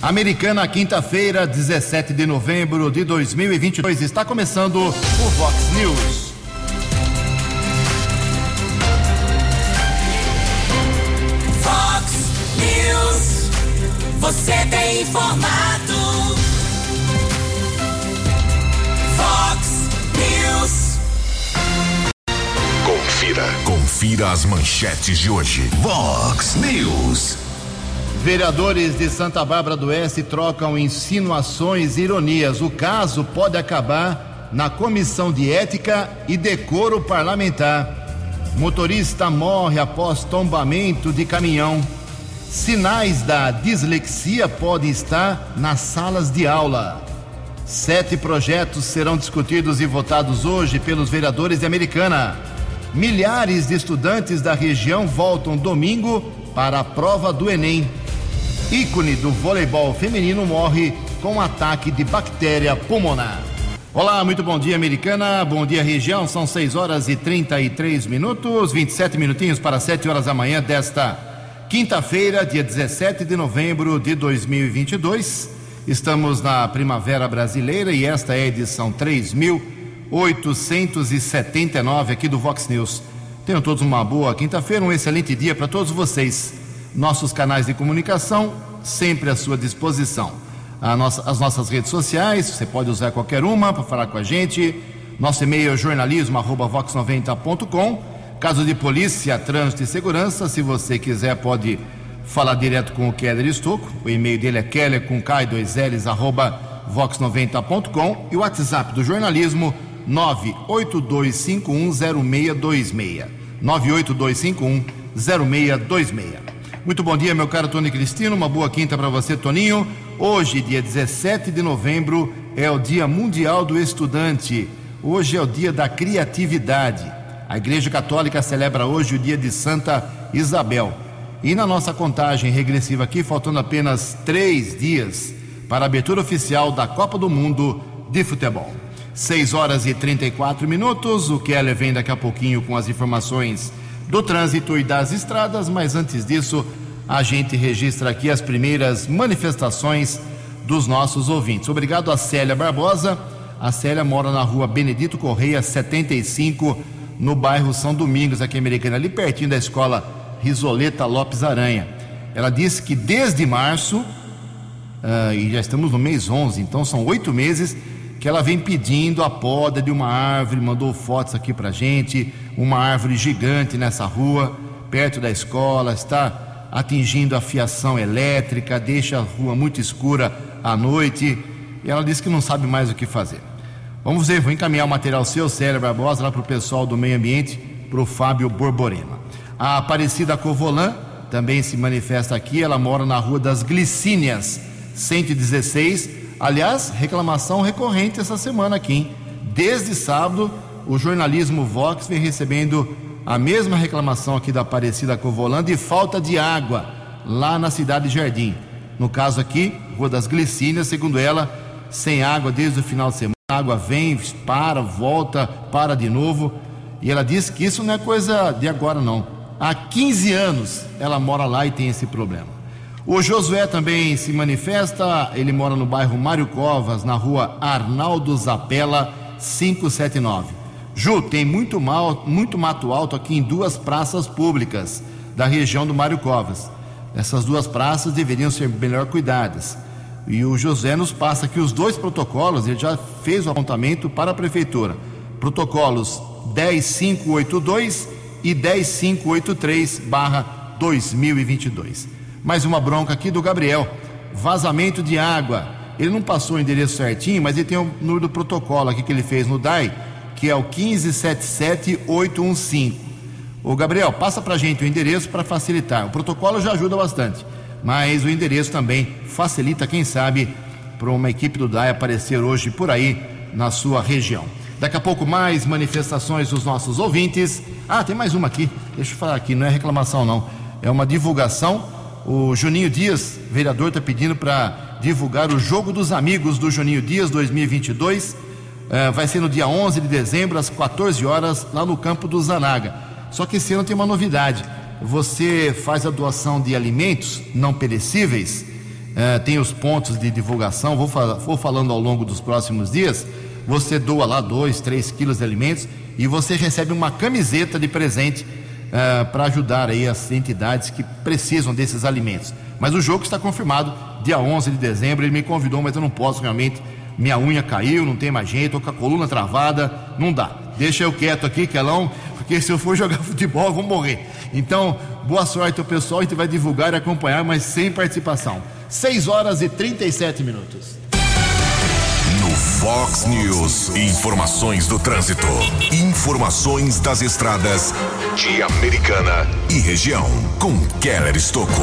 Americana, quinta-feira, 17 de novembro de 2022. Está começando o Vox News. Vox News. Você tem informado. Vox News. Confira. Confira as manchetes de hoje. Vox News. Vereadores de Santa Bárbara do Oeste trocam insinuações e ironias. O caso pode acabar na Comissão de Ética e Decoro Parlamentar. Motorista morre após tombamento de caminhão. Sinais da dislexia podem estar nas salas de aula. Sete projetos serão discutidos e votados hoje pelos vereadores de Americana. Milhares de estudantes da região voltam domingo para a prova do Enem ícone do voleibol feminino, morre com ataque de bactéria pulmonar. Olá, muito bom dia, americana. Bom dia, região. São 6 horas e 33 minutos, 27 minutinhos para 7 horas da manhã desta quinta-feira, dia 17 de novembro de 2022. Estamos na Primavera Brasileira e esta é a edição 3879 aqui do Vox News. Tenham todos uma boa quinta-feira, um excelente dia para todos vocês. Nossos canais de comunicação sempre à sua disposição. Nossa, as nossas redes sociais, você pode usar qualquer uma para falar com a gente. Nosso e-mail é jornalismo@vox90.com. Caso de polícia, trânsito e segurança, se você quiser pode falar direto com o Keller Estocco. O e-mail dele é keller com k 2 ls arroba vox90.com e o WhatsApp do jornalismo 982510626. 982510626. Muito bom dia, meu caro Tony Cristino. Uma boa quinta para você, Toninho. Hoje, dia 17 de novembro, é o Dia Mundial do Estudante. Hoje é o dia da criatividade. A Igreja Católica celebra hoje o dia de Santa Isabel. E na nossa contagem regressiva aqui, faltando apenas três dias para a abertura oficial da Copa do Mundo de Futebol. 6 horas e 34 minutos. O Keller vem daqui a pouquinho com as informações do trânsito e das estradas, mas antes disso, a gente registra aqui as primeiras manifestações dos nossos ouvintes. Obrigado a Célia Barbosa. A Célia mora na rua Benedito Correia, 75, no bairro São Domingos, aqui em Americana, ali pertinho da escola Risoleta Lopes Aranha. Ela disse que desde março, uh, e já estamos no mês 11, então são oito meses, que ela vem pedindo a poda de uma árvore, mandou fotos aqui para gente, uma árvore gigante nessa rua, perto da escola, está atingindo a fiação elétrica, deixa a rua muito escura à noite, e ela disse que não sabe mais o que fazer. Vamos ver, vou encaminhar o material seu, Célia Barbosa, lá para o pessoal do meio ambiente, para o Fábio Borborema. A Aparecida Covolan também se manifesta aqui, ela mora na Rua das Glicínias, 116, Aliás, reclamação recorrente essa semana aqui. Hein? Desde sábado, o jornalismo Vox vem recebendo a mesma reclamação aqui da Aparecida Covolã de falta de água lá na cidade de Jardim. No caso aqui, Rua das Glicínias, segundo ela, sem água desde o final de semana. A água vem, para, volta, para de novo. E ela diz que isso não é coisa de agora, não. Há 15 anos ela mora lá e tem esse problema. O Josué também se manifesta, ele mora no bairro Mário Covas, na rua Arnaldo Zapela, 579. Ju, tem muito, mal, muito mato alto aqui em duas praças públicas da região do Mário Covas. Essas duas praças deveriam ser melhor cuidadas. E o José nos passa aqui os dois protocolos, ele já fez o apontamento para a prefeitura. Protocolos 10582 e 10583 barra 2022. Mais uma bronca aqui do Gabriel. Vazamento de água. Ele não passou o endereço certinho, mas ele tem o número do protocolo aqui que ele fez no DAI, que é o 1577815. Ô Gabriel, passa pra gente o endereço para facilitar. O protocolo já ajuda bastante, mas o endereço também facilita, quem sabe, para uma equipe do DAI aparecer hoje por aí na sua região. Daqui a pouco mais manifestações dos nossos ouvintes. Ah, tem mais uma aqui. Deixa eu falar aqui, não é reclamação não. É uma divulgação o Juninho Dias, vereador, está pedindo para divulgar o Jogo dos Amigos do Juninho Dias 2022. É, vai ser no dia 11 de dezembro, às 14 horas, lá no campo do Zanaga. Só que esse ano tem uma novidade. Você faz a doação de alimentos não perecíveis uh, tem os pontos de divulgação, vou, vou falando ao longo dos próximos dias. Você doa lá 2, 3 quilos de alimentos e você recebe uma camiseta de presente uh, para ajudar aí as entidades que precisam desses alimentos. Mas o jogo está confirmado, dia 11 de dezembro. Ele me convidou, mas eu não posso realmente. Minha unha caiu, não tem mais jeito, tô com a coluna travada, não dá. Deixa eu quieto aqui, Quelão, porque se eu for jogar futebol eu vou morrer. Então, boa sorte ao pessoal, a gente vai divulgar e acompanhar, mas sem participação. 6 horas e 37 minutos. No Fox News, informações do trânsito, informações das estradas de Americana e região, com Keller Estocco.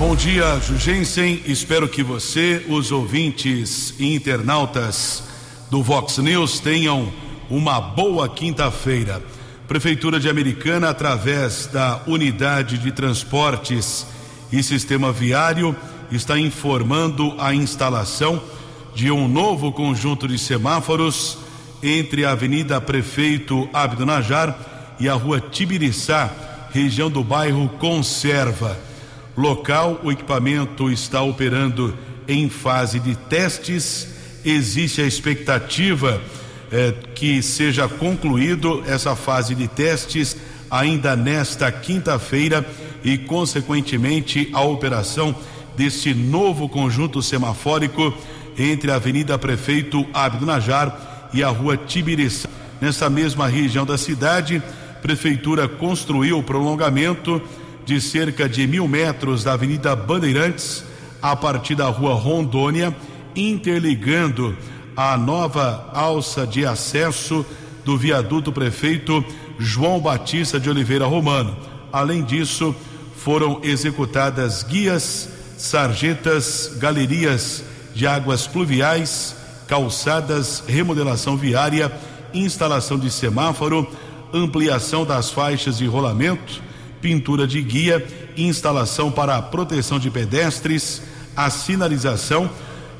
Bom dia, Jugensen. Espero que você, os ouvintes e internautas do Vox News tenham uma boa quinta-feira. Prefeitura de Americana, através da Unidade de Transportes e Sistema Viário, está informando a instalação de um novo conjunto de semáforos entre a Avenida Prefeito Abdo Najar e a Rua Tibiriçá, região do bairro Conserva local, o equipamento está operando em fase de testes. Existe a expectativa eh, que seja concluído essa fase de testes ainda nesta quinta-feira e, consequentemente, a operação deste novo conjunto semafórico entre a Avenida Prefeito Abdo Najar e a Rua Tibiriçá. Nessa mesma região da cidade, Prefeitura construiu o prolongamento de cerca de mil metros da Avenida Bandeirantes a partir da Rua Rondônia, interligando a nova alça de acesso do viaduto prefeito João Batista de Oliveira Romano. Além disso, foram executadas guias, sarjetas, galerias de águas pluviais, calçadas, remodelação viária, instalação de semáforo, ampliação das faixas de rolamento pintura de guia, instalação para a proteção de pedestres, a sinalização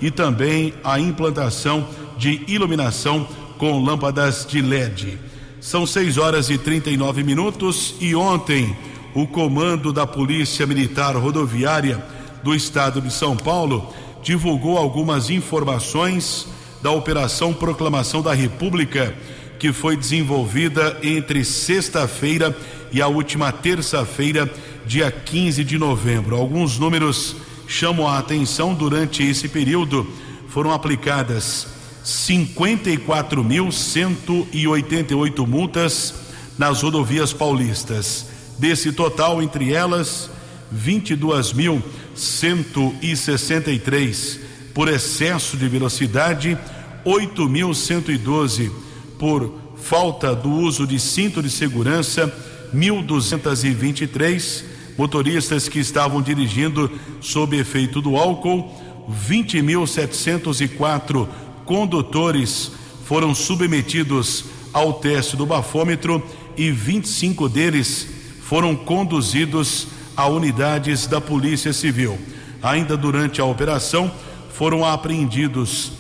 e também a implantação de iluminação com lâmpadas de LED. São 6 horas e 39 minutos e ontem o comando da Polícia Militar Rodoviária do Estado de São Paulo divulgou algumas informações da Operação Proclamação da República que foi desenvolvida entre sexta-feira e a última terça-feira, dia 15 de novembro. Alguns números chamam a atenção durante esse período. Foram aplicadas 54.188 multas nas rodovias paulistas. Desse total, entre elas, 22.163 por excesso de velocidade, 8.112 por falta do uso de cinto de segurança, 1.223 motoristas que estavam dirigindo sob efeito do álcool, 20.704 condutores foram submetidos ao teste do bafômetro e 25 deles foram conduzidos a unidades da Polícia Civil. Ainda durante a operação foram apreendidos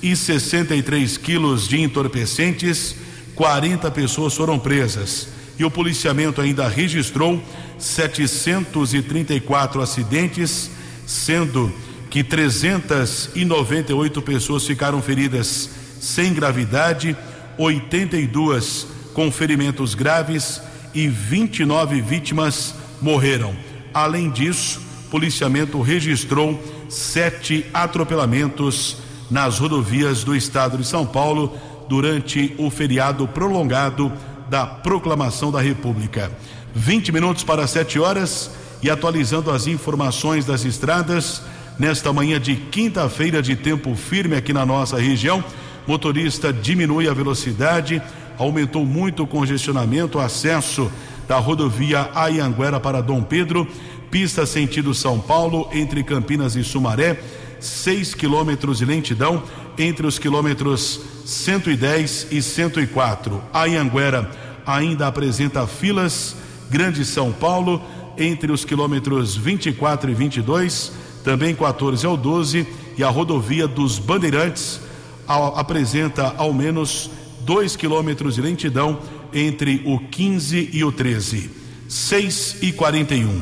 763 quilos de entorpecentes 40 pessoas foram presas e o policiamento ainda registrou 734 acidentes, sendo que 398 pessoas ficaram feridas sem gravidade, 82 com ferimentos graves e 29 vítimas morreram. Além disso, o policiamento registrou sete atropelamentos nas rodovias do estado de São Paulo durante o feriado prolongado da proclamação da República. 20 minutos para 7 horas e atualizando as informações das estradas nesta manhã de quinta-feira de tempo firme aqui na nossa região. Motorista diminui a velocidade, aumentou muito o congestionamento, acesso da rodovia Ayanguera para Dom Pedro, pista sentido São Paulo, entre Campinas e Sumaré, 6 quilômetros de lentidão entre os quilômetros 110 e 104. A Anhanguera ainda apresenta filas, Grande São Paulo, entre os quilômetros 24 e 22, também 14 ao 12, e a rodovia dos Bandeirantes apresenta ao menos 2 quilômetros de lentidão entre o 15 e o 13. 6 e 41.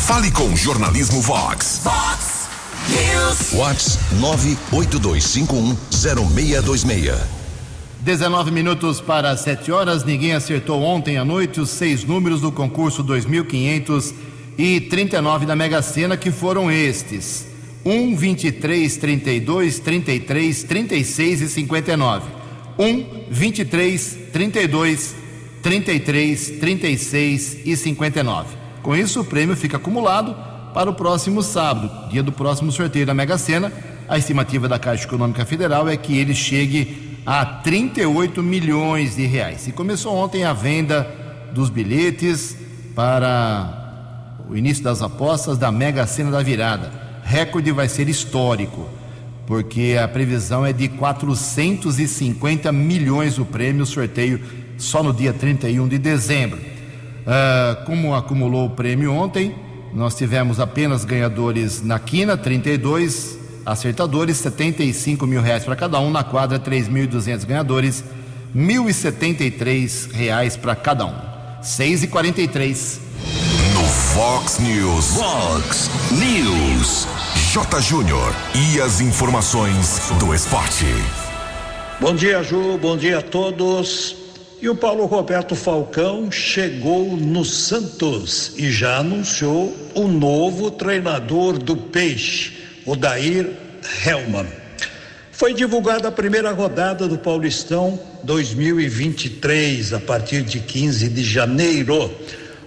Fale com o Jornalismo Vox. Vox Vox 982510626. 19 minutos para 7 horas. Ninguém acertou ontem à noite os seis números do concurso 2539 da Mega Sena, que foram estes: 1, 23, 32, 33, 36 e 59. 1, 23, 32, 33, 36 e 59. Com isso, o prêmio fica acumulado para o próximo sábado, dia do próximo sorteio da Mega Sena. A estimativa da Caixa Econômica Federal é que ele chegue a 38 milhões de reais. E começou ontem a venda dos bilhetes para o início das apostas da Mega Sena da Virada. Recorde vai ser histórico, porque a previsão é de 450 milhões o prêmio, o sorteio só no dia 31 de dezembro. Ah, como acumulou o prêmio ontem, nós tivemos apenas ganhadores na quina, 32 acertadores, 75 mil reais para cada um, na quadra 3.200 ganhadores, 1.073 reais para cada um. 6 e 43 No Fox News. Fox News. J. Júnior. E as informações do esporte. Bom dia, Ju. Bom dia a todos. E o Paulo Roberto Falcão chegou no Santos e já anunciou o novo treinador do Peixe, o Dair Helman. Foi divulgada a primeira rodada do Paulistão 2023, a partir de 15 de janeiro.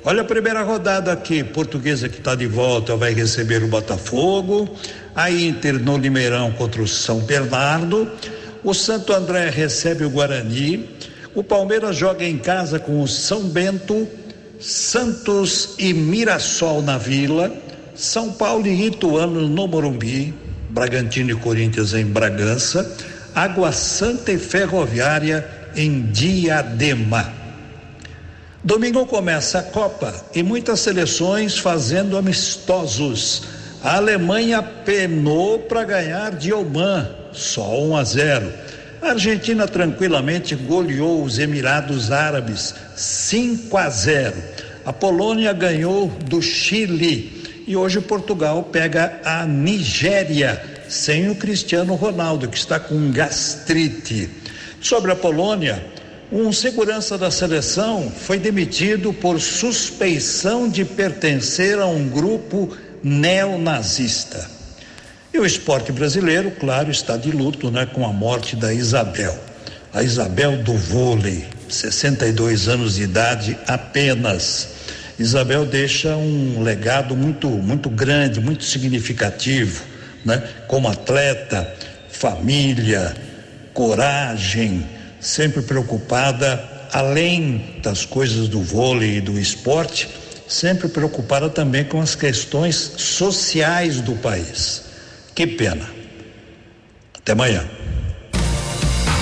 Olha a primeira rodada aqui, Portuguesa que está de volta vai receber o Botafogo, a Inter no Limeirão contra o São Bernardo, o Santo André recebe o Guarani, o Palmeiras joga em casa com o São Bento, Santos e Mirassol na Vila, São Paulo e Ituano no Morumbi, Bragantino e Corinthians em Bragança, Água Santa e Ferroviária em Diadema. Domingo começa a Copa e muitas seleções fazendo amistosos. A Alemanha penou para ganhar de Oman, só 1 a 0. A Argentina tranquilamente goleou os Emirados Árabes 5 a 0. A Polônia ganhou do Chile e hoje Portugal pega a Nigéria sem o Cristiano Ronaldo que está com gastrite. Sobre a Polônia, um segurança da seleção foi demitido por suspeição de pertencer a um grupo neonazista. E o esporte brasileiro, claro, está de luto, né, com a morte da Isabel. A Isabel do vôlei, 62 anos de idade apenas. Isabel deixa um legado muito muito grande, muito significativo, né? Como atleta, família, coragem, sempre preocupada além das coisas do vôlei e do esporte, sempre preocupada também com as questões sociais do país. Que pena. Até amanhã.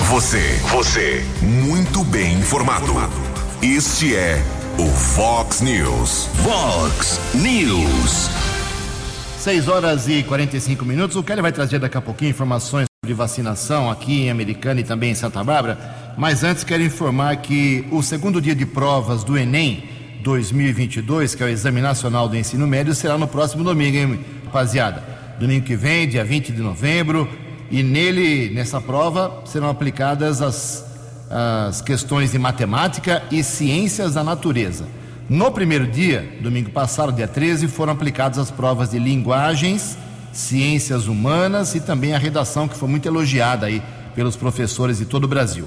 Você, você, muito bem informado. Este é o Fox News. Fox News. 6 horas e 45 minutos. O Kelly vai trazer daqui a pouquinho informações sobre vacinação aqui em Americana e também em Santa Bárbara. Mas antes quero informar que o segundo dia de provas do Enem 2022, que é o Exame Nacional do Ensino Médio, será no próximo domingo, hein, rapaziada? Domingo que vem, dia 20 de novembro. E nele, nessa prova, serão aplicadas as, as questões de matemática e ciências da natureza. No primeiro dia, domingo passado, dia 13, foram aplicadas as provas de linguagens, ciências humanas e também a redação, que foi muito elogiada aí pelos professores de todo o Brasil.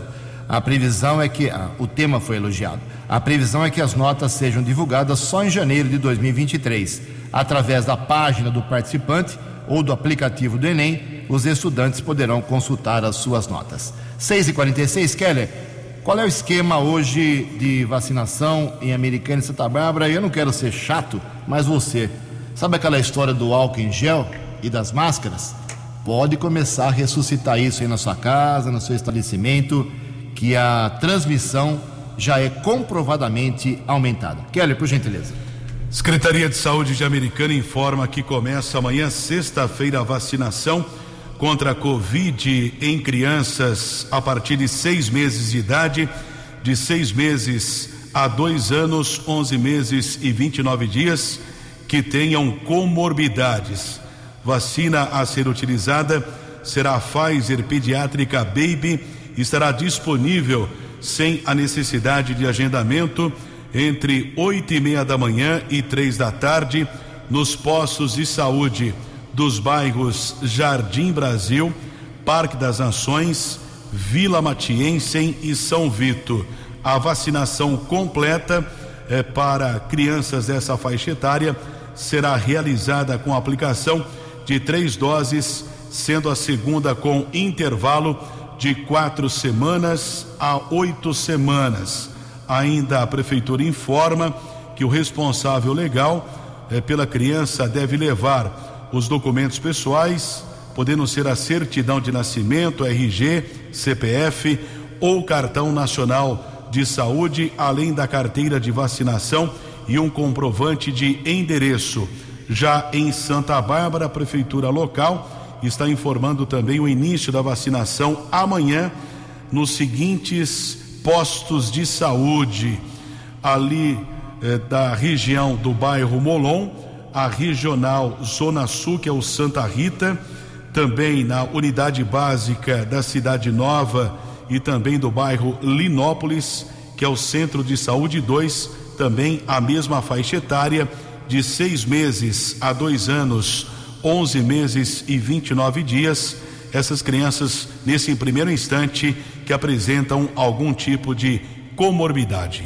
A previsão é que, ah, o tema foi elogiado, a previsão é que as notas sejam divulgadas só em janeiro de 2023, através da página do participante ou do aplicativo do Enem, os estudantes poderão consultar as suas notas. 6h46, Keller, qual é o esquema hoje de vacinação em Americana e Santa Bárbara? Eu não quero ser chato, mas você. Sabe aquela história do álcool em gel e das máscaras? Pode começar a ressuscitar isso aí na sua casa, no seu estabelecimento, que a transmissão já é comprovadamente aumentada. Keller, por gentileza. Secretaria de Saúde de Americana informa que começa amanhã, sexta-feira, a vacinação contra a Covid em crianças a partir de seis meses de idade, de seis meses a dois anos, onze meses e 29 dias, que tenham comorbidades. Vacina a ser utilizada será a Pfizer Pediátrica Baby e estará disponível sem a necessidade de agendamento entre oito e meia da manhã e três da tarde nos postos de saúde dos bairros Jardim Brasil, Parque das Nações, Vila Matiense e São Vito. A vacinação completa é, para crianças dessa faixa etária será realizada com aplicação de três doses, sendo a segunda com intervalo de quatro semanas a oito semanas. Ainda a prefeitura informa que o responsável legal eh, pela criança deve levar os documentos pessoais, podendo ser a certidão de nascimento, RG, CPF ou cartão nacional de saúde, além da carteira de vacinação e um comprovante de endereço. Já em Santa Bárbara, a prefeitura local está informando também o início da vacinação amanhã nos seguintes postos de saúde ali eh, da região do bairro Molon, a regional Zona Sul, que é o Santa Rita, também na unidade básica da Cidade Nova e também do bairro Linópolis, que é o Centro de Saúde 2, também a mesma faixa etária de seis meses a dois anos, onze meses e 29 dias. Essas crianças, nesse primeiro instante, que apresentam algum tipo de comorbidade.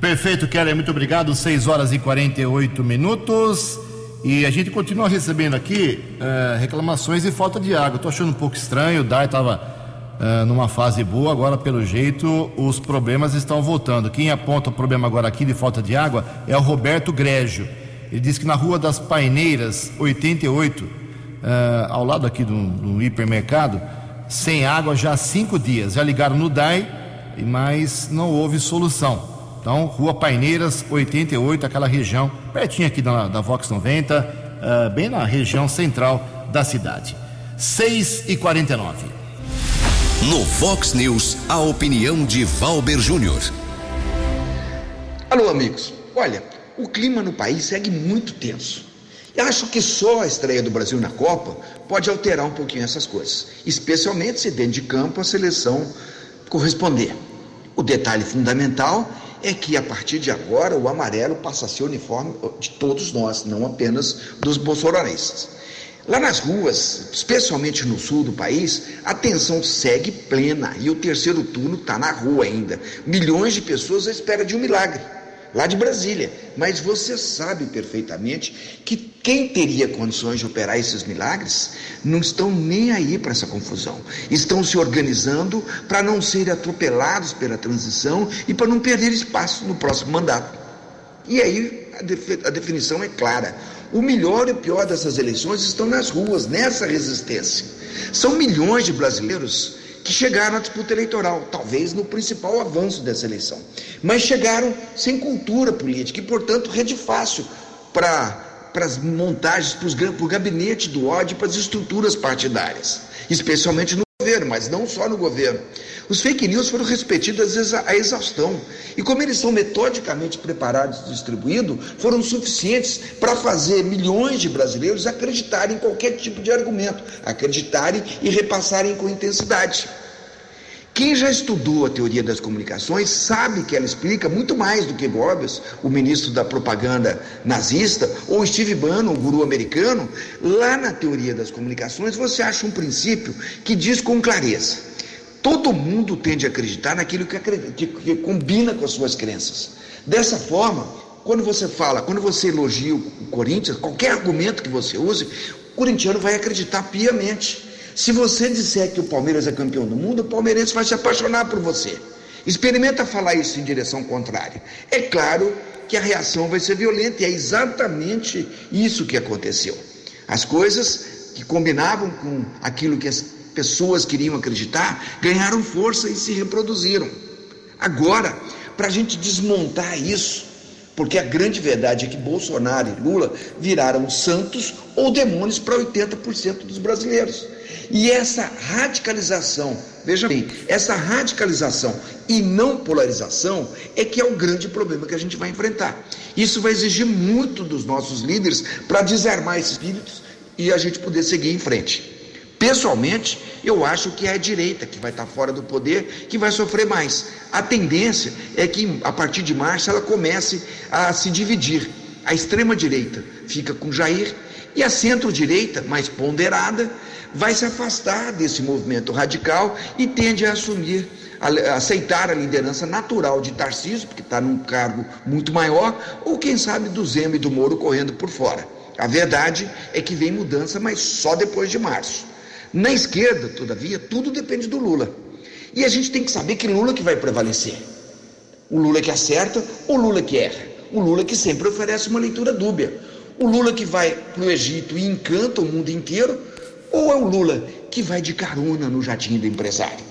Perfeito, Keller, muito obrigado. 6 horas e 48 minutos. E a gente continua recebendo aqui uh, reclamações de falta de água. Estou achando um pouco estranho, o DAI estava uh, eh, numa fase boa, agora, pelo jeito, os problemas estão voltando. Quem aponta o problema agora aqui de falta de água é o Roberto Grégio. Ele diz que na Rua das Paineiras, 88, uh, ao lado aqui do, do hipermercado, sem água já há cinco dias. Já ligaram no DAI, mas não houve solução. Então, Rua Paineiras, 88, aquela região, pertinho aqui da, da Vox 90, uh, eh, bem na região central da cidade. 6 e 49 No Vox News, a opinião de Valber Júnior. Alô, amigos. Olha, o clima no país segue muito tenso. Acho que só a estreia do Brasil na Copa pode alterar um pouquinho essas coisas, especialmente se dentro de campo a seleção corresponder. O detalhe fundamental é que a partir de agora o amarelo passa a ser o uniforme de todos nós, não apenas dos bolsonaristas. Lá nas ruas, especialmente no sul do país, a tensão segue plena e o terceiro turno está na rua ainda. Milhões de pessoas à espera de um milagre lá de Brasília. Mas você sabe perfeitamente que quem teria condições de operar esses milagres não estão nem aí para essa confusão. Estão se organizando para não serem atropelados pela transição e para não perder espaço no próximo mandato. E aí a, definição é clara. O melhor e o pior dessas eleições estão nas ruas, nessa resistência. São milhões de brasileiros que chegaram à disputa eleitoral, talvez no principal avanço dessa eleição. Mas chegaram sem cultura política e, portanto, rede fácil para para as montagens, para o gabinete do ódio, para as estruturas partidárias, especialmente no governo, mas não só no governo. Os fake news foram repetidos à exaustão. E como eles são metodicamente preparados e distribuídos, foram suficientes para fazer milhões de brasileiros acreditarem em qualquer tipo de argumento, acreditarem e repassarem com intensidade. Quem já estudou a teoria das comunicações sabe que ela explica muito mais do que Goebbels, o ministro da propaganda nazista, ou Steve Bannon, o guru americano. Lá na teoria das comunicações você acha um princípio que diz com clareza: todo mundo tende a acreditar naquilo que, acredita, que, que combina com as suas crenças. Dessa forma, quando você fala, quando você elogia o Corinthians, qualquer argumento que você use, o corintiano vai acreditar piamente. Se você disser que o Palmeiras é campeão do mundo, o palmeirense vai se apaixonar por você. Experimenta falar isso em direção contrária. É claro que a reação vai ser violenta e é exatamente isso que aconteceu. As coisas que combinavam com aquilo que as pessoas queriam acreditar ganharam força e se reproduziram. Agora, para a gente desmontar isso, Porque a grande verdade é que Bolsonaro e Lula viraram santos ou demônios para 80% dos brasileiros. E essa radicalização, veja bem, essa radicalização e não polarização é que é o grande problema que a gente vai enfrentar. Isso vai exigir muito dos nossos líderes para desarmar esses espíritos e a gente poder seguir em frente. Pessoalmente, eu acho que é a direita que vai estar fora do poder que vai sofrer mais. A tendência é que a partir de março ela comece a se dividir. A extrema direita fica com Jair e a centro-direita, mais ponderada, vai se afastar desse movimento radical e tende a assumir, a aceitar a liderança natural de Tarcísio, porque está num cargo muito maior, ou quem sabe do Zema e do Moro correndo por fora. A verdade é que vem mudança, mas só depois de março. Na esquerda, todavia, tudo depende do Lula. E a gente tem que saber que Lula que vai prevalecer. O Lula que acerta ou o Lula que erra? O Lula que sempre oferece uma leitura dúbia. O Lula que vai para o Egito e encanta o mundo inteiro? Ou é o Lula que vai de carona no jatinho do empresário?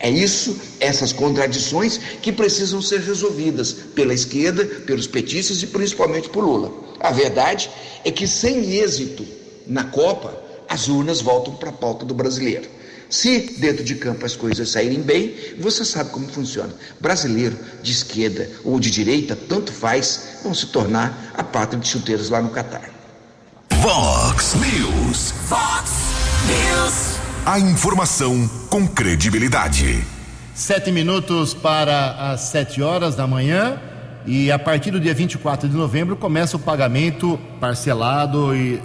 É isso, essas contradições que precisam ser resolvidas pela esquerda, pelos petistas e principalmente por Lula. A verdade é que sem êxito na Copa, as urnas voltam para a pauta do brasileiro. Se dentro de campo as coisas saírem bem, você sabe como funciona. Brasileiro de esquerda ou de direita, tanto faz, vão se tornar a pátria de chuteiros lá no Catar. Vox News. Fox News. A informação com credibilidade. Sete minutos para as sete horas da manhã. E a partir do dia 24 de novembro começa o pagamento parcelado e uh,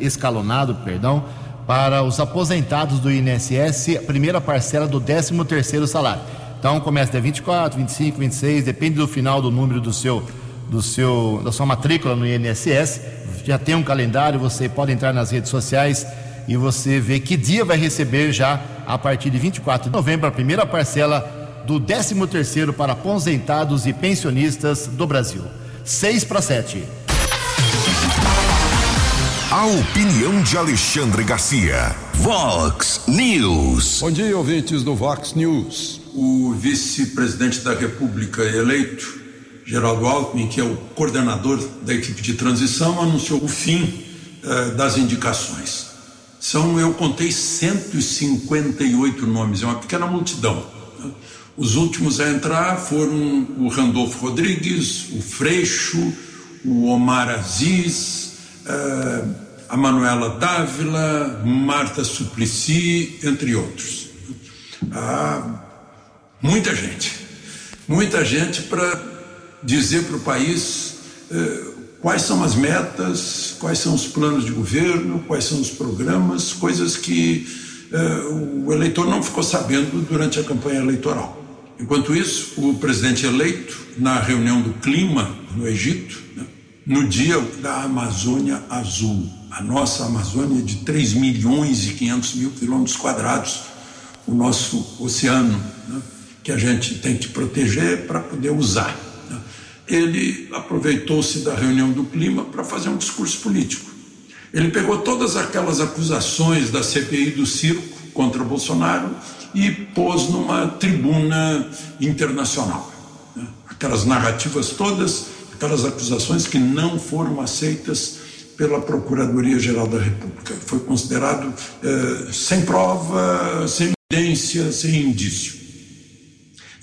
escalonado, perdão, para os aposentados do INSS, a primeira parcela do 13 terceiro salário. Então começa dia 24, 25, 26, depende do final do número do seu, do seu, da sua matrícula no INSS. Já tem um calendário, você pode entrar nas redes sociais e você vê que dia vai receber já a partir de 24 de novembro a primeira parcela do 13º para aposentados e pensionistas do Brasil. 6 para 7. A opinião de Alexandre Garcia. Vox News. Bom dia, ouvintes do Vox News. O vice-presidente da República eleito, Geraldo Alckmin, que é o coordenador da equipe de transição, anunciou o fim eh, das indicações. São, eu contei 158 nomes, é uma pequena multidão. Os últimos a entrar foram o Randolfo Rodrigues, o Freixo, o Omar Aziz, eh, a Manuela Dávila, Marta Suplicy, entre outros. Ah, muita gente, muita gente para dizer para o país eh, quais são as metas, quais são os planos de governo, quais são os programas, coisas que eh, o eleitor não ficou sabendo durante a campanha eleitoral. Enquanto isso, o presidente eleito, na reunião do clima no Egito, né, no dia da Amazônia Azul, a nossa Amazônia de 3 milhões e 500 mil quilômetros quadrados, o nosso oceano, né, que a gente tem que proteger para poder usar. Né. Ele aproveitou-se da reunião do clima para fazer um discurso político. Ele pegou todas aquelas acusações da CPI do circo contra Bolsonaro e pôs numa tribuna internacional. Né? Aquelas narrativas todas, aquelas acusações que não foram aceitas pela Procuradoria-Geral da República. Foi considerado eh, sem prova, sem evidência, sem indício.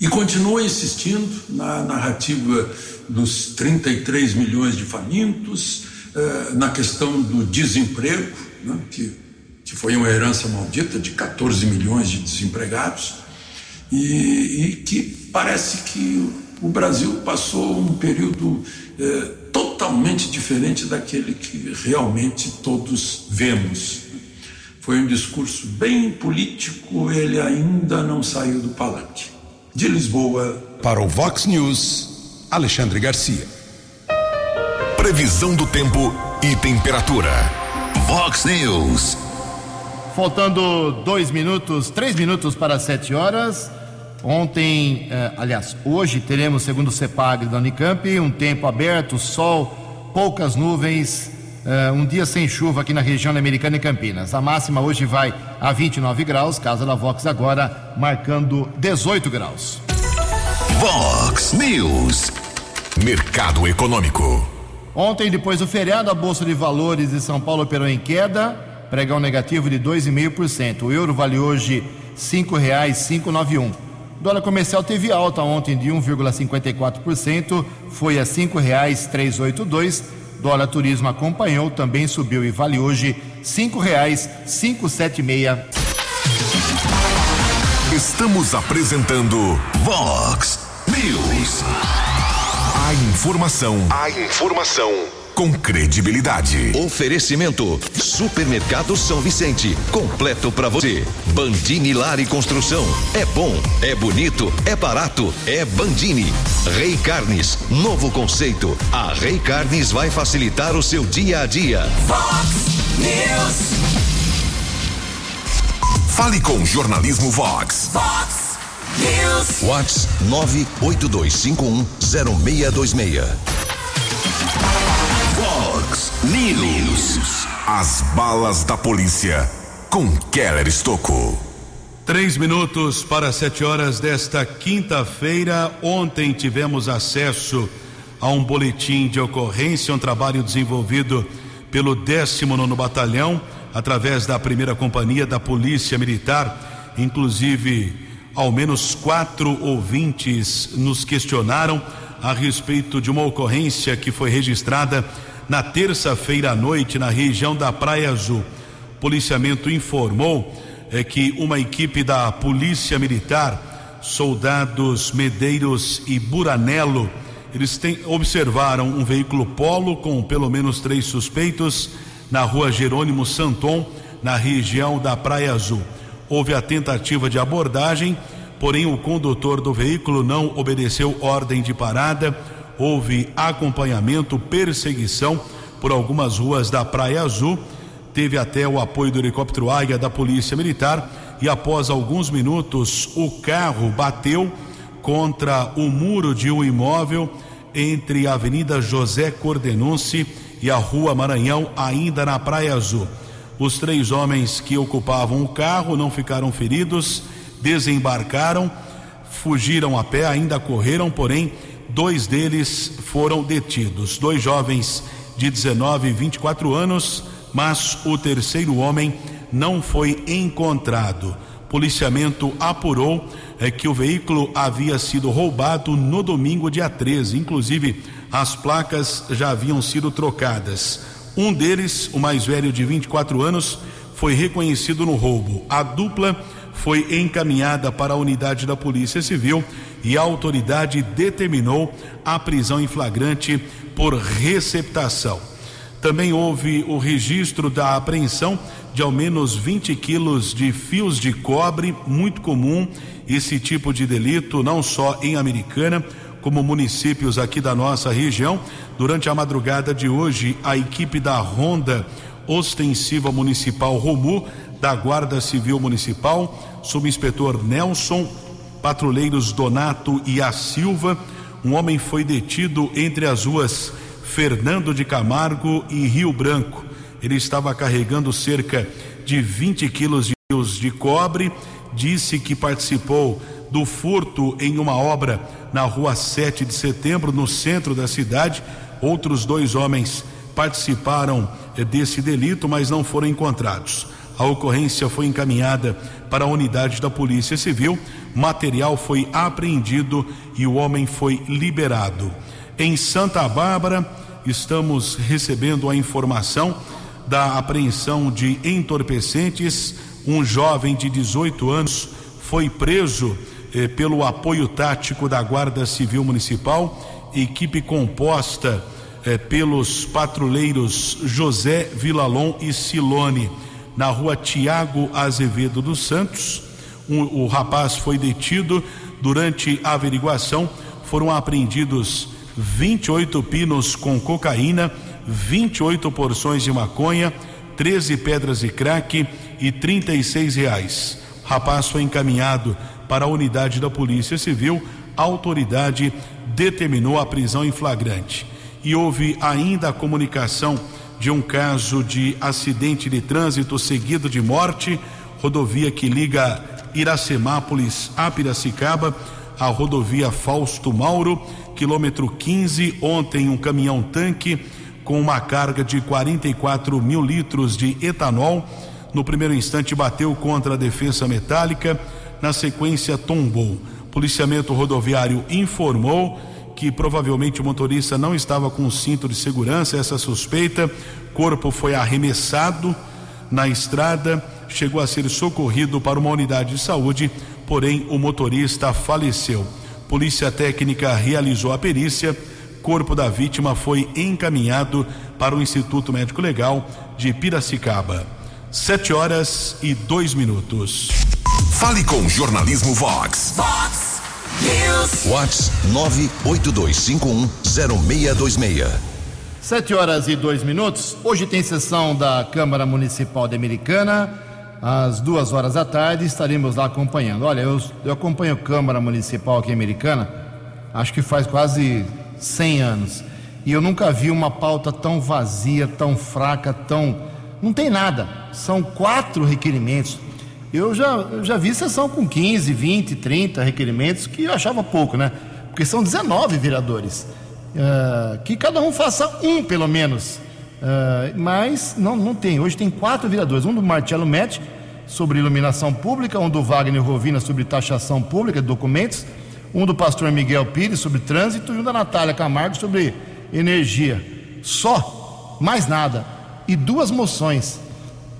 E continua insistindo na narrativa dos 33 milhões de famintos, eh, na questão do desemprego, né, que que foi uma herança maldita de 14 milhões de desempregados, e, e que parece que o Brasil passou um período é, totalmente diferente daquele que realmente todos vemos. Foi um discurso bem político, ele ainda não saiu do palanque. De Lisboa. Para o Vox News, Alexandre Garcia. Previsão do tempo e temperatura. Vox News. Faltando dois minutos, três minutos para sete horas. Ontem, eh, aliás, hoje teremos, segundo o CEPAG da Unicamp, um tempo aberto, sol, poucas nuvens, eh, um dia sem chuva aqui na região americana e Campinas. A máxima hoje vai a 29 graus, casa da Vox agora marcando 18 graus. Vox News. Mercado Econômico. Ontem, depois do feriado, a Bolsa de Valores de São Paulo operou em queda, pregão negativo de 2,5%. O euro vale hoje R$ 5,591. O dólar comercial teve alta ontem de 1,54%, foi a R$ 5,382. Dólar turismo acompanhou, também subiu e vale hoje R$ 5,576. Estamos apresentando Vox News. A informação, a informação com credibilidade. Oferecimento Supermercado São Vicente, completo para você. Bandini Lar e Construção, é bom, é bonito, é barato, é Bandini. Rei Carnes, novo conceito. A Rei Carnes vai facilitar o seu dia a dia. Fox News. Fale com Jornalismo Vox. Fox News. Whats 982510626. News. As balas da polícia com Keller Estocco. Três minutos para sete horas desta quinta-feira. Ontem tivemos acesso a um boletim de ocorrência, um trabalho desenvolvido pelo 19 Batalhão, através da primeira companhia da Polícia Militar. Inclusive, ao menos quatro ouvintes nos questionaram a respeito de uma ocorrência que foi registrada na terça-feira à noite na região da Praia Azul. O policiamento informou é, que uma equipe da Polícia Militar, soldados Medeiros e Buranello, eles têm, observaram um veículo polo com pelo menos três suspeitos na rua Jerônimo Santon, na região da Praia Azul. Houve a tentativa de abordagem, porém o condutor do veículo não obedeceu ordem de parada. Houve acompanhamento, perseguição por algumas ruas da Praia Azul. Teve até o apoio do helicóptero Águia da Polícia Militar e após alguns minutos o carro bateu contra o muro de um imóvel entre a Avenida José Cordenunce e a Rua Maranhão, ainda na Praia Azul. Os três homens que ocupavam o carro não ficaram feridos, desembarcaram, fugiram a pé, ainda correram, porém, dois deles foram detidos. Dois jovens de 19 e 24 anos, mas o terceiro homem não foi encontrado. Policiamento apurou é, que o veículo havia sido roubado no domingo, dia 13. Inclusive, as placas já haviam sido trocadas. Um deles, o mais velho de 24 anos, foi reconhecido no roubo. A dupla foi encaminhada para a unidade da Polícia Civil e a autoridade determinou a prisão em flagrante por receptação. Também houve o registro da apreensão de ao menos 20 quilos de fios de cobre, muito comum esse tipo de delito, não só em Americana, como municípios aqui da nossa região. Durante a madrugada de hoje, a equipe da Ronda Ostensiva Municipal Romu, da Guarda Civil Municipal, subinspetor Nelson, patrulheiros Donato e a Silva, um homem foi detido entre as ruas Fernando de Camargo e Rio Branco. Ele estava carregando cerca de 20 quilos de de cobre, disse que participou do furto em uma obra na rua 7 de setembro, no centro da cidade. Outros dois homens participaram eh, desse delito, mas não foram encontrados. A ocorrência foi encaminhada para a unidade da Polícia Civil, material foi apreendido e o homem foi liberado. Em Santa Bárbara, estamos recebendo a informação da apreensão de entorpecentes. Um jovem de 18 anos foi preso eh, pelo apoio tático da Guarda Civil Municipal, equipe composta eh, pelos patrulheiros José Vilalon e Silone, na rua Tiago Azevedo dos Santos. Um, o rapaz foi detido. Durante a averiguação, foram apreendidos 28 pinos com cocaína, 28 porções de maconha, 13 pedras de crack e 36 reais. Rapaz foi encaminhado para a unidade da Polícia Civil. A autoridade determinou a prisão em flagrante. E houve ainda a comunicação de um caso de acidente de trânsito seguido de morte, rodovia que liga Iracemápolis a Piracicaba. a rodovia Fausto Mauro, quilômetro 15. Ontem, um caminhão-tanque com uma carga de 44 mil litros de etanol. No primeiro instante, bateu contra a defesa metálica, na sequência, tombou. Policiamento rodoviário informou que provavelmente o motorista não estava com o cinto de segurança, essa suspeita. Corpo foi arremessado na estrada, chegou a ser socorrido para uma unidade de saúde, porém o motorista faleceu. Polícia Técnica realizou a perícia. Corpo da vítima foi encaminhado para o Instituto Médico Legal de Piracicaba. Sete horas e dois minutos. Fale com Jornalismo Vox. Vox. Whats 982510626. Sete horas e dois minutos. Hoje tem sessão da Câmara Municipal de Americana. Às duas horas da tarde estaremos lá acompanhando. Olha, eu, eu acompanho a Câmara Municipal aqui Americana, acho que faz quase 100 anos. E eu nunca vi uma pauta tão vazia, tão fraca, tão. Não tem nada. São quatro requerimentos. Eu já, eu já vi sessão com 15, 20, 30 requerimentos que eu achava pouco, né? Porque são 19 vereadores. Uh, que cada um faça um, pelo menos. Uh, mas não, não tem. Hoje tem quatro vereadores: um do Marcelo Metti sobre iluminação pública, um do Wagner Rovina sobre taxação pública de documentos, um do pastor Miguel Pires sobre trânsito e um da Natália Camargo sobre energia. Só, mais nada. E duas moções.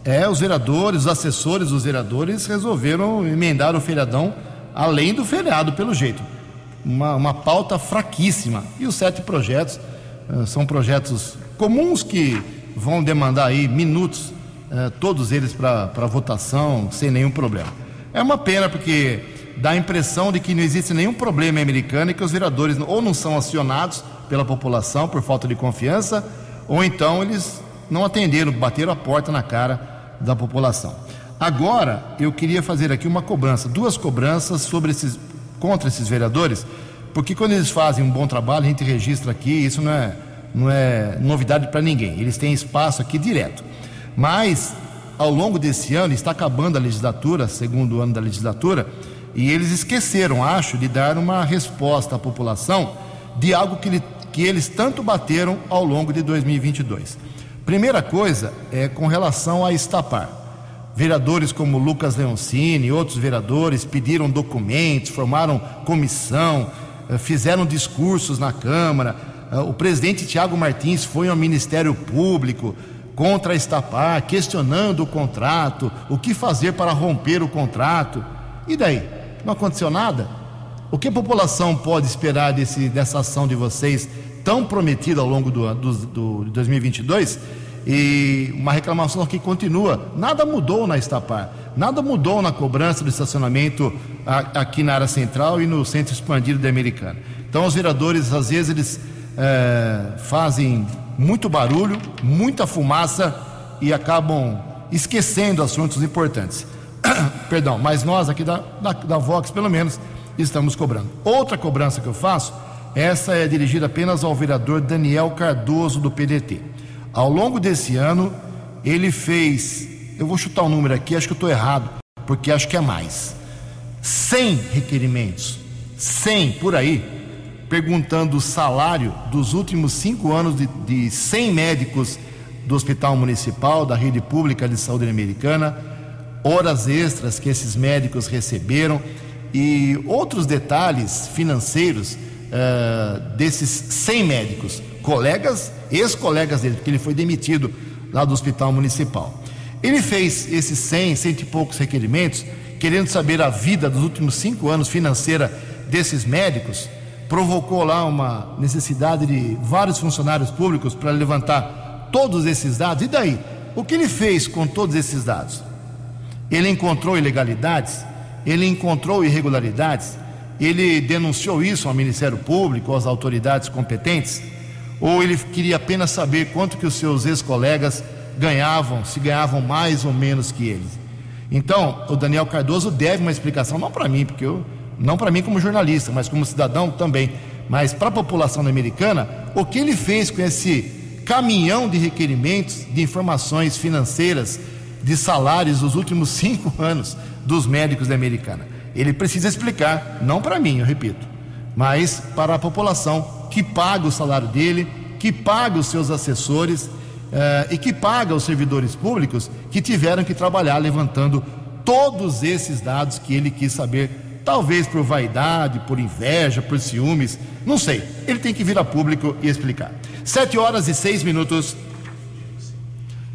É, os vereadores, os assessores dos vereadores resolveram emendar o feriadão além do feriado, pelo jeito. Uma, uma pauta fraquíssima. E os sete projetos uh, são projetos comuns que vão demandar aí minutos, uh, todos eles para votação, sem nenhum problema. É uma pena porque dá a impressão de que não existe nenhum problema em Americana e que os vereadores ou não são acionados pela população por falta de confiança, ou então eles não atenderam, bateram a porta na cara da população. Agora, eu queria fazer aqui uma cobrança, duas cobranças sobre esses, contra esses vereadores, porque quando eles fazem um bom trabalho, a gente registra aqui, isso não é, não é novidade para ninguém, eles têm espaço aqui direto. Mas, ao longo desse ano, está acabando a legislatura, segundo ano da legislatura, e eles esqueceram, acho, de dar uma resposta à população de algo que, que eles tanto bateram ao longo de 2022. Primeira coisa é com relação a Estapar. Vereadores como Lucas Leoncini e outros vereadores pediram documentos, formaram comissão, eh, fizeram discursos na Câmara. Eh, o presidente Tiago Martins foi ao Ministério Público contra a Estapar, questionando o contrato, o que fazer para romper o contrato. E daí? Não aconteceu nada? O que a população pode esperar desse, dessa ação de vocês tão prometida ao longo do, do, do 2022 e uma reclamação que continua. Nada mudou na Estapar, nada mudou na cobrança do estacionamento aqui na área central e no centro expandido da Americana. Então, os vereadores, às vezes, eles é, fazem muito barulho, muita fumaça e acabam esquecendo assuntos importantes. Perdão, mas nós aqui da, da, da Vox, pelo menos, estamos cobrando. Outra cobrança que eu faço essa é dirigida apenas ao vereador Daniel Cardoso, do PDT. Ao longo desse ano, ele fez, eu vou chutar o um número aqui, acho que eu estou errado, porque acho que é mais. 100 requerimentos, 100 por aí, perguntando o salário dos últimos cinco anos de, de 100 médicos do Hospital Municipal, da Rede Pública de Saúde Americana, horas extras que esses médicos receberam e outros detalhes financeiros uh, desses 100 médicos, colegas, ex-colegas dele, porque ele foi demitido lá do hospital municipal. Ele fez esses 100, cento e poucos requerimentos, querendo saber a vida dos últimos cinco anos financeira desses médicos, provocou lá uma necessidade de vários funcionários públicos para levantar todos esses dados. E daí? O que ele fez com todos esses dados? Ele encontrou ilegalidades, ele encontrou irregularidades, ele denunciou isso ao Ministério Público, às autoridades competentes? Ou ele queria apenas saber quanto que os seus ex-colegas ganhavam, se ganhavam mais ou menos que ele? Então, o Daniel Cardoso deve uma explicação, não para mim, porque eu, não para mim como jornalista, mas como cidadão também, mas para a população americana, o que ele fez com esse caminhão de requerimentos de informações financeiras, de salários dos últimos cinco anos dos médicos da americana? Ele precisa explicar, não para mim, eu repito, mas para a população que paga o salário dele, que paga os seus assessores eh, e que paga os servidores públicos que tiveram que trabalhar levantando todos esses dados que ele quis saber, talvez por vaidade, por inveja, por ciúmes, não sei. Ele tem que vir a público e explicar. Sete horas e seis minutos.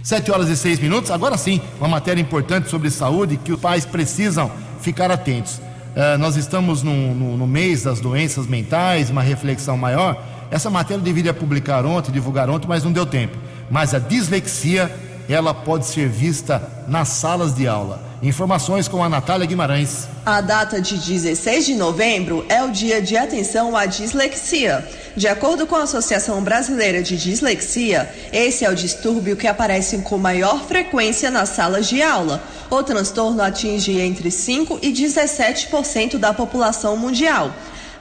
Sete horas e seis minutos. Agora sim, uma matéria importante sobre saúde que os pais precisam ficar atentos. Uh, nós estamos no, no, no, mês das doenças mentais, uma reflexão maior. Essa matéria deveria publicar ontem, divulgar ontem, mas não deu tempo. Mas a dislexia, ela pode ser vista nas salas de aula. Informações com a Natália Guimarães. A data de 16 de novembro é o dia de atenção à dislexia. De acordo com a Associação Brasileira de Dislexia, esse é o distúrbio que aparece com maior frequência nas salas de aula. O transtorno atinge entre 5 e 17% da população mundial.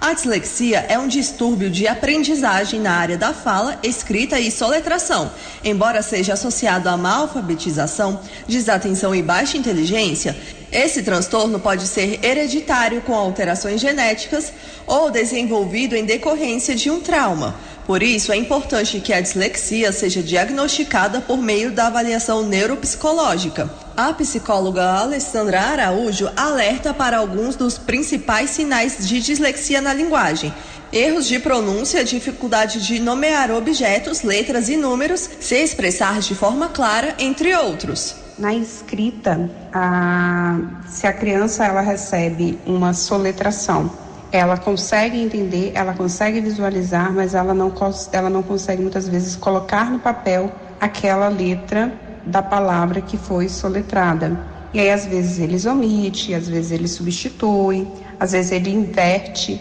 A dislexia é um distúrbio de aprendizagem na área da fala, escrita e soletração. Embora seja associado a má alfabetização, desatenção e baixa inteligência, esse transtorno pode ser hereditário com alterações genéticas ou desenvolvido em decorrência de um trauma. Por isso, é importante que a dislexia seja diagnosticada por meio da avaliação neuropsicológica. A psicóloga Alessandra Araújo alerta para alguns dos principais sinais de dislexia na linguagem. Erros de pronúncia, dificuldade de nomear objetos, letras e números, se expressar de forma clara, entre outros. Na escrita, a... se a criança ela recebe uma soletração, ela consegue entender, ela consegue visualizar, mas ela não, ela não consegue muitas vezes colocar no papel aquela letra da palavra que foi soletrada. E aí, às vezes, eles omite, às vezes, ele substitui, às vezes, ele inverte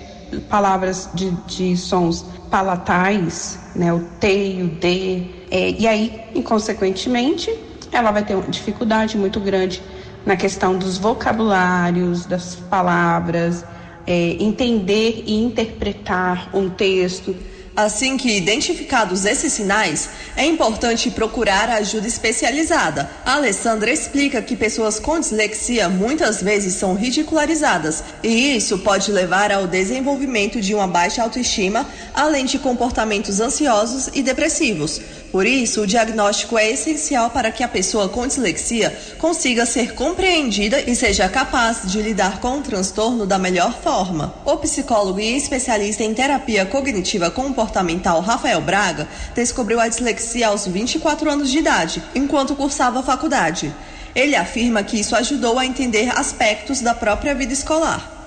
palavras de, de sons palatais, né, o T e o D. É, e aí, inconsequentemente, ela vai ter uma dificuldade muito grande na questão dos vocabulários, das palavras, é, entender e interpretar um texto. Assim que identificados esses sinais, é importante procurar ajuda especializada. A Alessandra explica que pessoas com dislexia muitas vezes são ridicularizadas e isso pode levar ao desenvolvimento de uma baixa autoestima, além de comportamentos ansiosos e depressivos. Por isso, o diagnóstico é essencial para que a pessoa com dislexia consiga ser compreendida e seja capaz de lidar com o transtorno da melhor forma. O psicólogo e especialista em terapia cognitiva comportamental Rafael Braga descobriu a dislexia aos 24 anos de idade, enquanto cursava a faculdade. Ele afirma que isso ajudou a entender aspectos da própria vida escolar.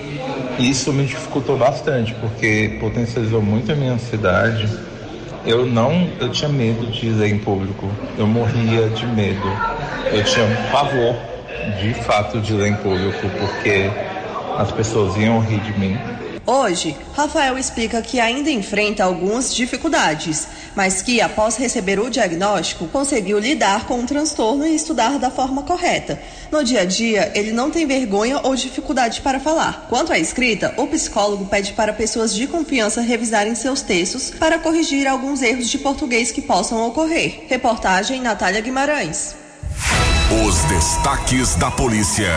Isso me dificultou bastante, porque potencializou muito a minha ansiedade eu não, eu tinha medo de ler em público. Eu morria de medo. Eu tinha um pavor, de fato, de ler em público, porque as pessoas iam rir de mim. Hoje, Rafael explica que ainda enfrenta algumas dificuldades, mas que, após receber o diagnóstico, conseguiu lidar com o transtorno e estudar da forma correta. No dia a dia, ele não tem vergonha ou dificuldade para falar. Quanto à escrita, o psicólogo pede para pessoas de confiança revisarem seus textos para corrigir alguns erros de português que possam ocorrer. Reportagem Natália Guimarães. Os destaques da polícia.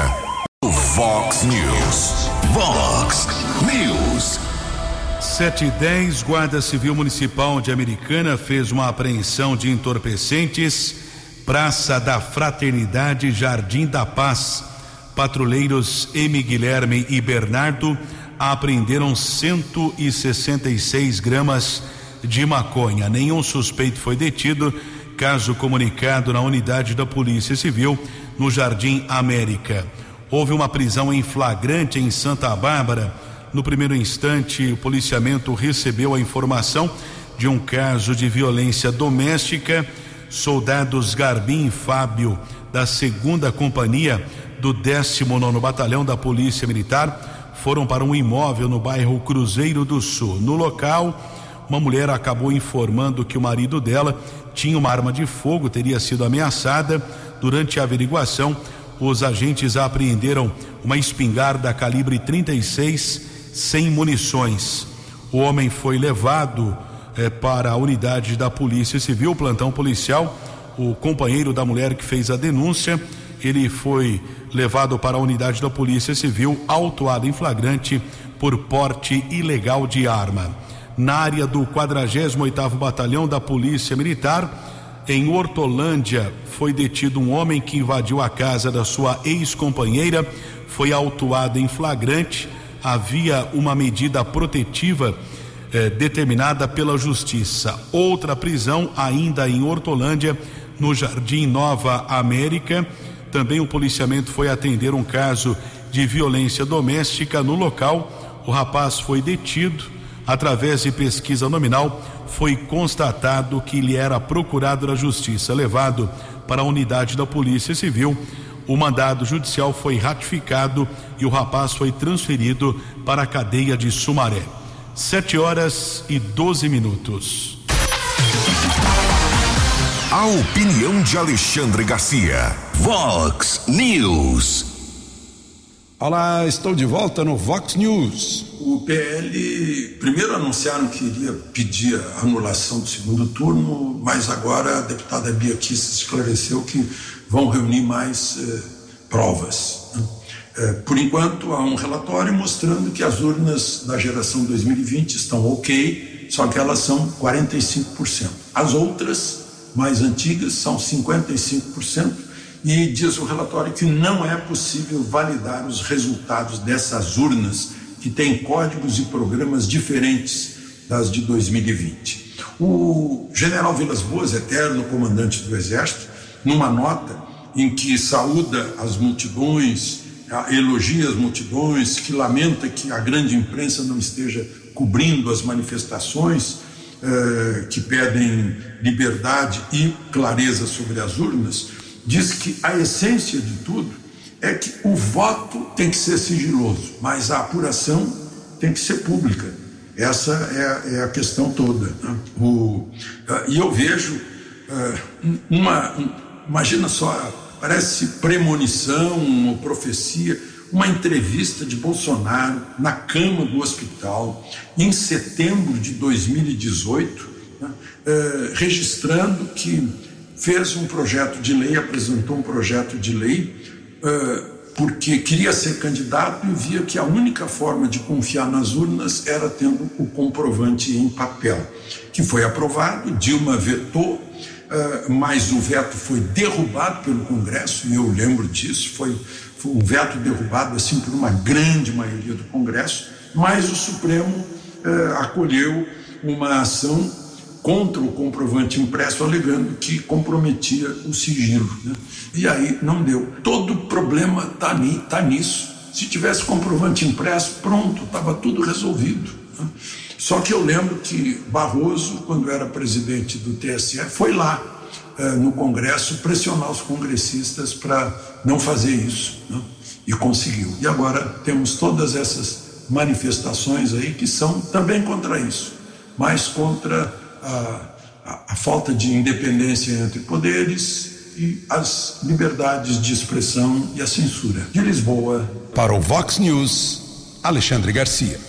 Vox News. Vox News. 7 e 10, Guarda Civil Municipal de Americana fez uma apreensão de entorpecentes, Praça da Fraternidade, Jardim da Paz. Patrulheiros M. Guilherme e Bernardo apreenderam 166 gramas de maconha. Nenhum suspeito foi detido. Caso comunicado na unidade da Polícia Civil no Jardim América. Houve uma prisão em flagrante em Santa Bárbara. No primeiro instante, o policiamento recebeu a informação de um caso de violência doméstica. Soldados Garbim e Fábio, da segunda companhia do 19 Batalhão da Polícia Militar, foram para um imóvel no bairro Cruzeiro do Sul. No local, uma mulher acabou informando que o marido dela tinha uma arma de fogo, teria sido ameaçada. Durante a averiguação, os agentes apreenderam uma espingarda calibre 36 sem munições. O homem foi levado eh, para a unidade da Polícia Civil, plantão policial. O companheiro da mulher que fez a denúncia ele foi levado para a unidade da Polícia Civil, autuado em flagrante por porte ilegal de arma. Na área do 48º Batalhão da Polícia Militar, em Hortolândia, foi detido um homem que invadiu a casa da sua ex-companheira, foi autuado em flagrante, havia uma medida protetiva eh, determinada pela Justiça. Outra prisão, ainda em Hortolândia, no Jardim Nova América. Também o policiamento foi atender um caso de violência doméstica no local. O rapaz foi detido. Através de pesquisa nominal, foi constatado que ele era procurado da Justiça, levado para a unidade da Polícia Civil. O mandado judicial foi ratificado e o rapaz foi transferido para a cadeia de Sumaré. Sete horas e doze minutos. A opinião de Alexandre Garcia. Vox News. Olá, estou de volta no Vox News. O PL primeiro anunciaram que iria pedir a anulação do segundo turno, mas agora a deputada Bia esclareceu que vão reunir mais eh, provas. Né? Eh, por enquanto, há um relatório mostrando que as urnas da geração 2020 estão ok, só que elas são 45%. As outras mais antigas são 55%, e diz o relatório que não é possível validar os resultados dessas urnas que têm códigos e programas diferentes das de 2020. O general Vilas Boas, eterno comandante do Exército, numa nota em que saúda as multidões, elogia as multidões, que lamenta que a grande imprensa não esteja cobrindo as manifestações, eh, que pedem liberdade e clareza sobre as urnas, diz que a essência de tudo é que o voto tem que ser sigiloso, mas a apuração tem que ser pública. Essa é, é a questão toda. Né? O, eh, e eu vejo eh, uma. Imagina só, parece premonição ou profecia uma entrevista de Bolsonaro na cama do hospital em setembro de 2018, né, eh, registrando que fez um projeto de lei, apresentou um projeto de lei, porque queria ser candidato e via que a única forma de confiar nas urnas era tendo o comprovante em papel, que foi aprovado, Dilma vetou, mas o veto foi derrubado pelo Congresso, e eu lembro disso, foi foi um veto derrubado assim por uma grande maioria do Congresso, mas o Supremo acolheu uma ação contra o comprovante impresso, alegando que comprometia o sigilo. Né? E aí não deu. Todo problema está tá nisso. Se tivesse comprovante impresso, pronto, estava tudo resolvido. Né? Só que eu lembro que Barroso, quando era presidente do TSE, foi lá eh, no Congresso pressionar os congressistas para não fazer isso, né? e conseguiu. E agora temos todas essas manifestações aí que são também contra isso, mas contra a, a, a falta de independência entre poderes e as liberdades de expressão e a censura. De Lisboa. Para o Vox News, Alexandre Garcia.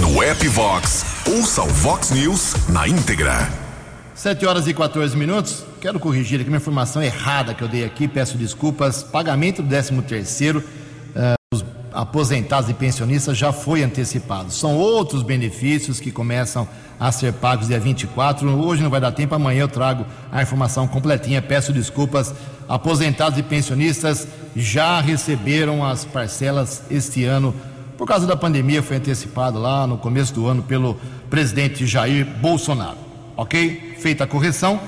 No app Vox, ouça o Vox News na íntegra. 7 horas e 14 minutos. Quero corrigir aqui uma informação errada que eu dei aqui, peço desculpas. Pagamento do 13 terceiro aposentados e pensionistas já foi antecipado. São outros benefícios que começam a ser pagos dia 24. Hoje não vai dar tempo, amanhã eu trago a informação completinha. Peço desculpas. Aposentados e pensionistas já receberam as parcelas este ano. Por causa da pandemia, foi antecipado lá no começo do ano pelo presidente Jair Bolsonaro. Ok? Feita a correção,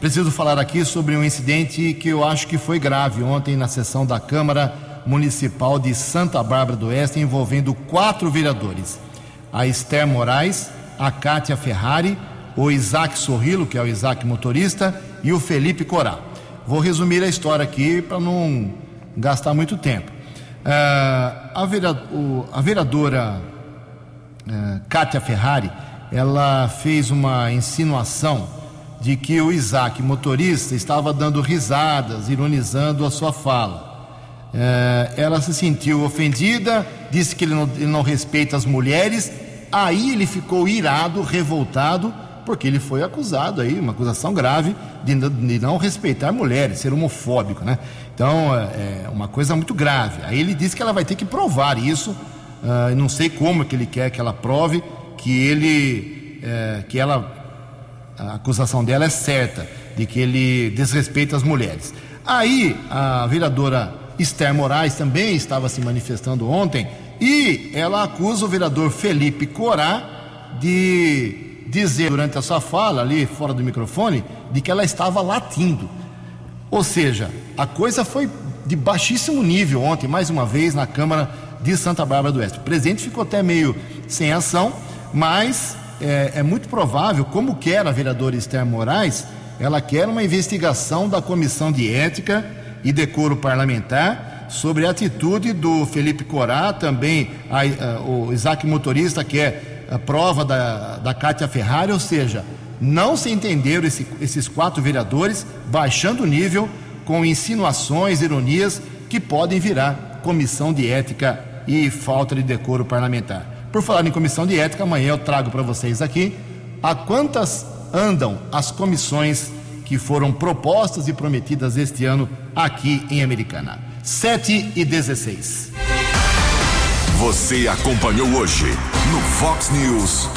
preciso falar aqui sobre um incidente que eu acho que foi grave ontem na sessão da Câmara Municipal de Santa Bárbara do Oeste, envolvendo quatro vereadores: a Esther Moraes, a Kátia Ferrari, o Isaac Sorrilo, que é o Isaac motorista, e o Felipe Corá. Vou resumir a história aqui para não gastar muito tempo. Uh, a, vereadora uh, Kátia Ferrari ela fez uma insinuação de que o Isaac, motorista, estava dando risadas, ironizando a sua fala. É, ela se sentiu ofendida, disse que ele não, ele não respeita as mulheres, aí ele ficou irado, revoltado, porque ele foi acusado aí, uma acusação grave de, de não respeitar mulheres, ser homofóbico, né? Então é, é uma coisa muito grave. Aí ele disse que ela vai ter que provar isso. Uh, não sei como é que ele quer que ela prove que ele, é, que ela, a acusação dela é certa de que ele desrespeita as mulheres. Aí a vereadora Esther Moraes também estava se manifestando ontem e ela acusa o vereador Felipe Corá de dizer durante a sua fala ali fora do microfone de que ela estava latindo. Ou seja, a coisa foi de baixíssimo nível ontem, mais uma vez, na Câmara de Santa Bárbara do Oeste. O presidente ficou até meio sem ação, mas é, é muito provável, como quer a vereadora Esther Moraes, ela quer uma investigação da Comissão de Ética e Decoro Parlamentar sobre a atitude do Felipe Corá, também a, a, o Isaac Motorista, que é a prova da, da Cátia Ferrari, ou seja, não se entenderam esse, esses quatro vereadores baixando o nível com insinuações, ironias que podem virar comissão de ética e falta de decoro parlamentar. Por falar em comissão de ética, amanhã eu trago para vocês aqui a quantas andam as comissões que foram propostas e prometidas este ano aqui em Americana. 7 e 16. Você acompanhou hoje no Fox News.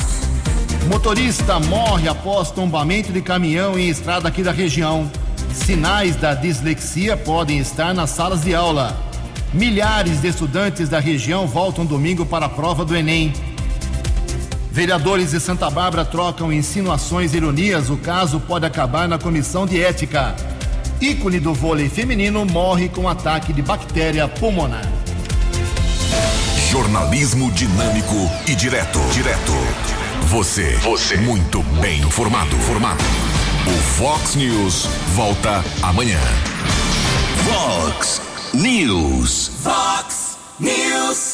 Motorista morre após tombamento de caminhão em estrada aqui da região. Sinais da dislexia podem estar nas salas de aula. Milhares de estudantes da região voltam domingo para a prova do Enem. Vereadores de Santa Bárbara trocam insinuações e ironias. O caso pode acabar na comissão de ética. Ícone do vôlei feminino morre com ataque de bactéria pulmonar. Jornalismo dinâmico e direto. Direto. Você. Você. Muito bem informado. Formado. O Fox News volta amanhã. Fox News. Fox News.